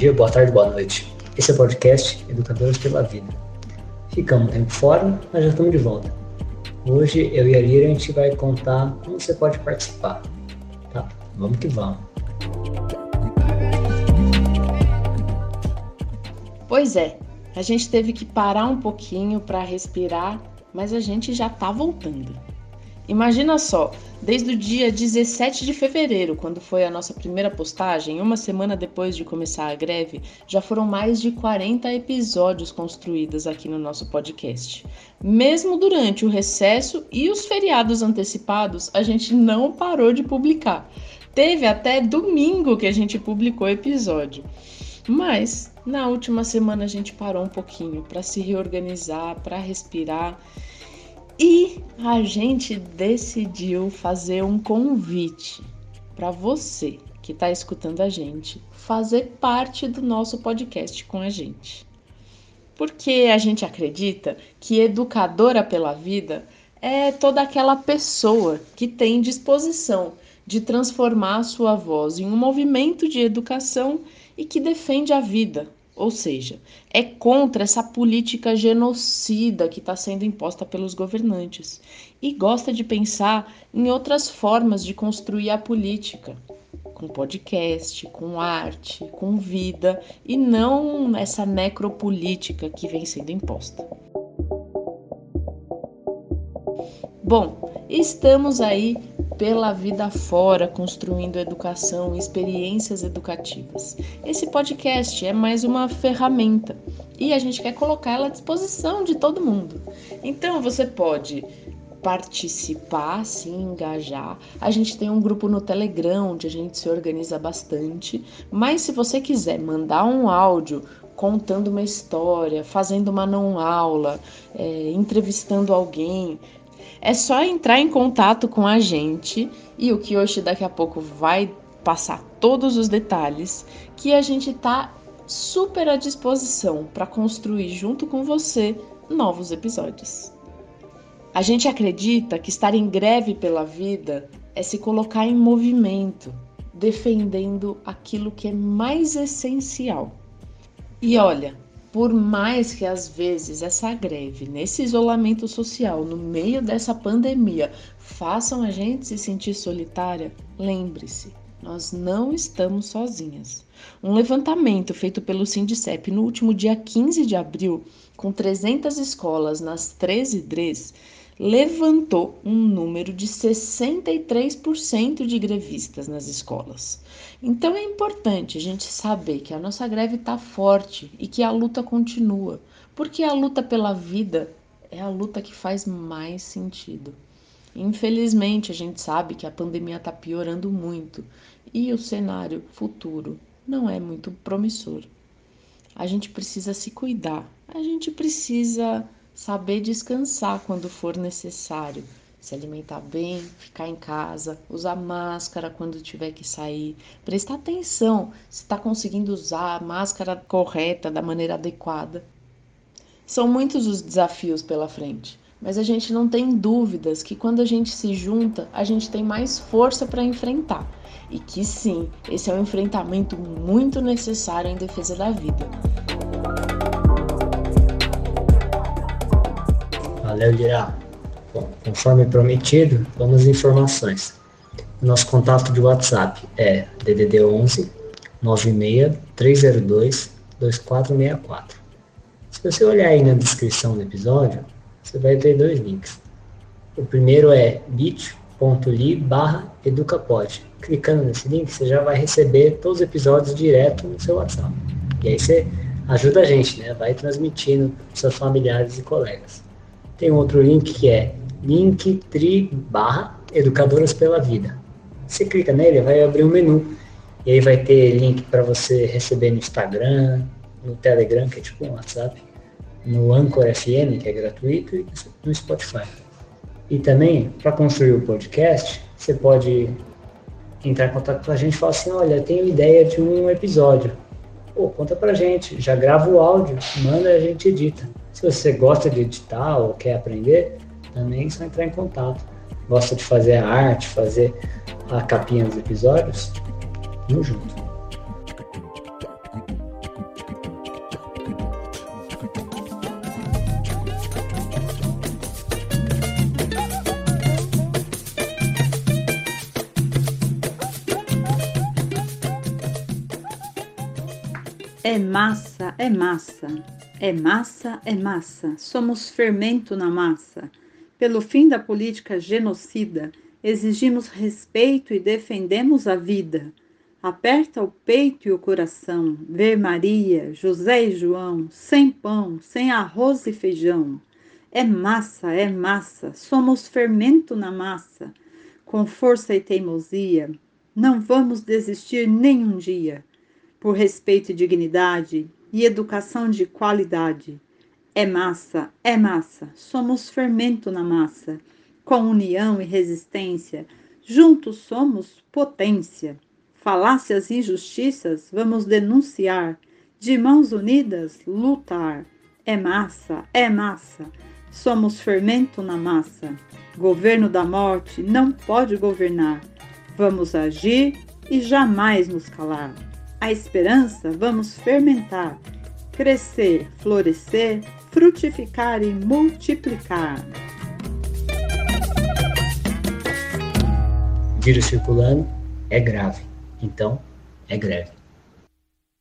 dia, boa tarde, boa noite. Esse é o podcast Educadores pela Vida. Ficamos um tempo fora, mas já estamos de volta. Hoje eu e a Lira a gente vai contar como você pode participar. Tá? Vamos que vamos. Pois é, a gente teve que parar um pouquinho para respirar, mas a gente já tá voltando. Imagina só, desde o dia 17 de fevereiro, quando foi a nossa primeira postagem, uma semana depois de começar a greve, já foram mais de 40 episódios construídos aqui no nosso podcast. Mesmo durante o recesso e os feriados antecipados, a gente não parou de publicar. Teve até domingo que a gente publicou episódio. Mas na última semana a gente parou um pouquinho para se reorganizar, para respirar e a gente decidiu fazer um convite para você que está escutando a gente fazer parte do nosso podcast com a gente. Porque a gente acredita que educadora pela vida é toda aquela pessoa que tem disposição de transformar a sua voz em um movimento de educação e que defende a vida, ou seja, é contra essa política genocida que está sendo imposta pelos governantes e gosta de pensar em outras formas de construir a política, com podcast, com arte, com vida e não essa necropolítica que vem sendo imposta. Bom, estamos aí pela vida fora, construindo educação, experiências educativas. Esse podcast é mais uma ferramenta e a gente quer colocar ela à disposição de todo mundo. Então você pode participar, se engajar. A gente tem um grupo no Telegram onde a gente se organiza bastante. Mas se você quiser mandar um áudio contando uma história, fazendo uma não aula, é, entrevistando alguém, é só entrar em contato com a gente e o Kiyoshi daqui a pouco vai passar todos os detalhes que a gente tá super à disposição para construir junto com você novos episódios. A gente acredita que estar em greve pela vida é se colocar em movimento, defendendo aquilo que é mais essencial. E olha, por mais que às vezes essa greve, nesse isolamento social, no meio dessa pandemia, façam a gente se sentir solitária, lembre-se, nós não estamos sozinhas. Um levantamento feito pelo Sindicep no último dia 15 de abril, com 300 escolas nas 13 DREs, levantou um número de 63% de grevistas nas escolas. Então é importante a gente saber que a nossa greve está forte e que a luta continua, porque a luta pela vida é a luta que faz mais sentido. Infelizmente, a gente sabe que a pandemia está piorando muito e o cenário futuro não é muito promissor. A gente precisa se cuidar, a gente precisa saber descansar quando for necessário, se alimentar bem, ficar em casa, usar máscara quando tiver que sair, prestar atenção se está conseguindo usar a máscara correta, da maneira adequada. São muitos os desafios pela frente, mas a gente não tem dúvidas que quando a gente se junta, a gente tem mais força para enfrentar. E que sim, esse é um enfrentamento muito necessário em defesa da vida. Valeu, Dirá. Bom, conforme prometido, vamos às informações. Nosso contato de WhatsApp é DDD 11 96 302 2464. Se você olhar aí na descrição do episódio, você vai ter dois links. O primeiro é bit.ly barra educapod. Clicando nesse link, você já vai receber todos os episódios direto no seu WhatsApp. E aí você ajuda a gente, né? Vai transmitindo para seus familiares e colegas. Tem outro link que é linktree barra educadoras pela vida. Você clica nele, vai abrir um menu. E aí vai ter link para você receber no Instagram, no Telegram, que é tipo um WhatsApp, no Anchor FM, que é gratuito, e no Spotify. E também, para construir o podcast, você pode entrar em contato com a gente e falar assim, olha, eu tenho ideia de um episódio. Pô, conta pra gente, já grava o áudio, manda a gente edita. Se você gosta de editar ou quer aprender, também é só entrar em contato. Gosta de fazer a arte, fazer a capinha dos episódios? Tamo junto. É massa, é massa. É massa, é massa. Somos fermento na massa. Pelo fim da política genocida, exigimos respeito e defendemos a vida. Aperta o peito e o coração, ver Maria, José e João, sem pão, sem arroz e feijão. É massa, é massa, somos fermento na massa. Com força e teimosia, não vamos desistir nem um dia. Por respeito e dignidade e educação de qualidade. É massa, é massa, somos fermento na massa. Com união e resistência, juntos somos potência. Falácias e injustiças vamos denunciar, de mãos unidas lutar. É massa, é massa, somos fermento na massa. Governo da morte não pode governar. Vamos agir e jamais nos calar. A esperança vamos fermentar, crescer, florescer, frutificar e multiplicar. Vírus circulando é grave então é greve.